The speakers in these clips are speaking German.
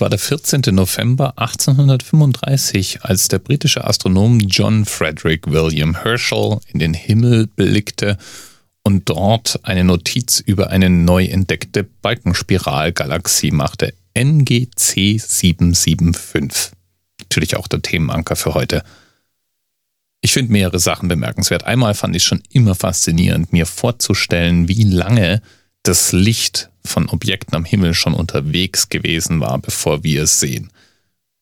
War der 14. November 1835, als der britische Astronom John Frederick William Herschel in den Himmel blickte und dort eine Notiz über eine neu entdeckte Balkenspiralgalaxie machte, NGC 775. Natürlich auch der Themenanker für heute. Ich finde mehrere Sachen bemerkenswert. Einmal fand ich schon immer faszinierend, mir vorzustellen, wie lange das Licht von Objekten am Himmel schon unterwegs gewesen war, bevor wir es sehen.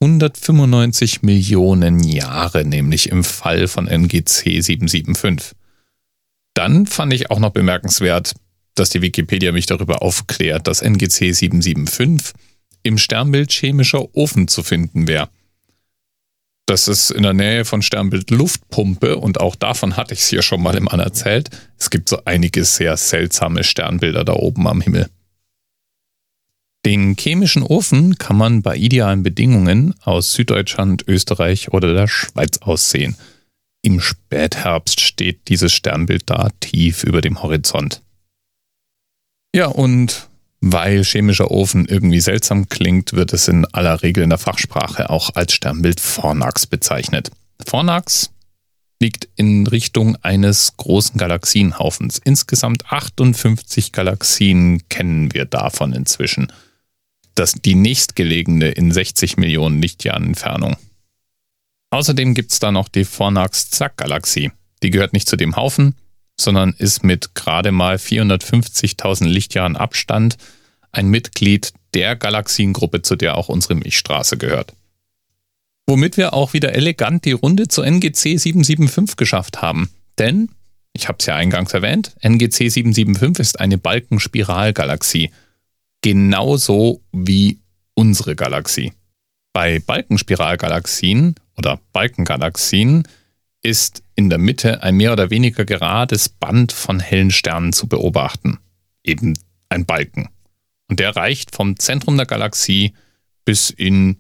195 Millionen Jahre, nämlich im Fall von NGC 775. Dann fand ich auch noch bemerkenswert, dass die Wikipedia mich darüber aufklärt, dass NGC 775 im Sternbild chemischer Ofen zu finden wäre. Das ist in der Nähe von Sternbild Luftpumpe und auch davon hatte ich es hier schon mal im An erzählt. Es gibt so einige sehr seltsame Sternbilder da oben am Himmel. Den chemischen Ofen kann man bei idealen Bedingungen aus Süddeutschland, Österreich oder der Schweiz aussehen. Im Spätherbst steht dieses Sternbild da tief über dem Horizont. Ja, und weil chemischer Ofen irgendwie seltsam klingt, wird es in aller Regel in der Fachsprache auch als Sternbild Fornax bezeichnet. Fornax liegt in Richtung eines großen Galaxienhaufens. Insgesamt 58 Galaxien kennen wir davon inzwischen. Das die nächstgelegene in 60 Millionen Lichtjahren Entfernung. Außerdem gibt es da noch die Fornax-Zack-Galaxie. Die gehört nicht zu dem Haufen, sondern ist mit gerade mal 450.000 Lichtjahren Abstand ein Mitglied der Galaxiengruppe, zu der auch unsere Milchstraße gehört. Womit wir auch wieder elegant die Runde zu NGC 775 geschafft haben. Denn, ich habe es ja eingangs erwähnt, NGC 775 ist eine Balkenspiralgalaxie. Genauso wie unsere Galaxie. Bei Balkenspiralgalaxien oder Balkengalaxien ist in der Mitte ein mehr oder weniger gerades Band von hellen Sternen zu beobachten. Eben ein Balken. Und der reicht vom Zentrum der Galaxie bis in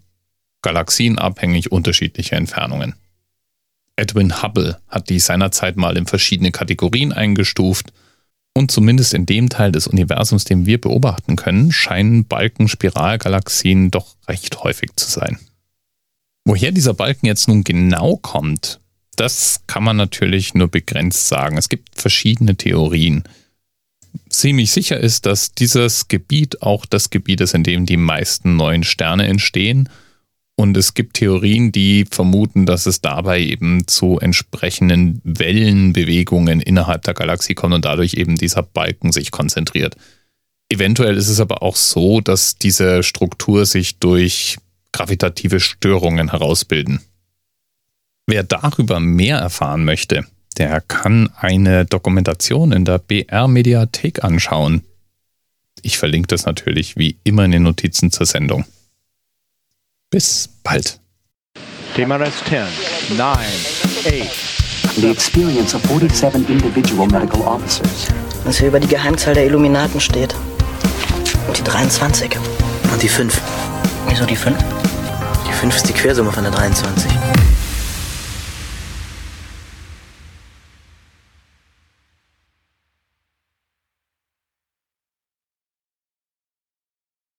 galaxienabhängig unterschiedliche Entfernungen. Edwin Hubble hat die seinerzeit mal in verschiedene Kategorien eingestuft und zumindest in dem Teil des Universums, den wir beobachten können, scheinen Balkenspiralgalaxien doch recht häufig zu sein. Woher dieser Balken jetzt nun genau kommt, das kann man natürlich nur begrenzt sagen. Es gibt verschiedene Theorien. Ziemlich sicher ist, dass dieses Gebiet auch das Gebiet ist, in dem die meisten neuen Sterne entstehen. Und es gibt Theorien, die vermuten, dass es dabei eben zu entsprechenden Wellenbewegungen innerhalb der Galaxie kommt und dadurch eben dieser Balken sich konzentriert. Eventuell ist es aber auch so, dass diese Struktur sich durch gravitative Störungen herausbilden. Wer darüber mehr erfahren möchte, der kann eine Dokumentation in der BR-Mediathek anschauen. Ich verlinke das natürlich wie immer in den Notizen zur Sendung. Bis bald. TMRS 10, 9, 8. The experience of 47 individual medical officers. Was hier über die Geheimzahl der Illuminaten steht. Und die 23. Und die 5. Wieso die 5? Die 5 ist die Quersumme von der 23.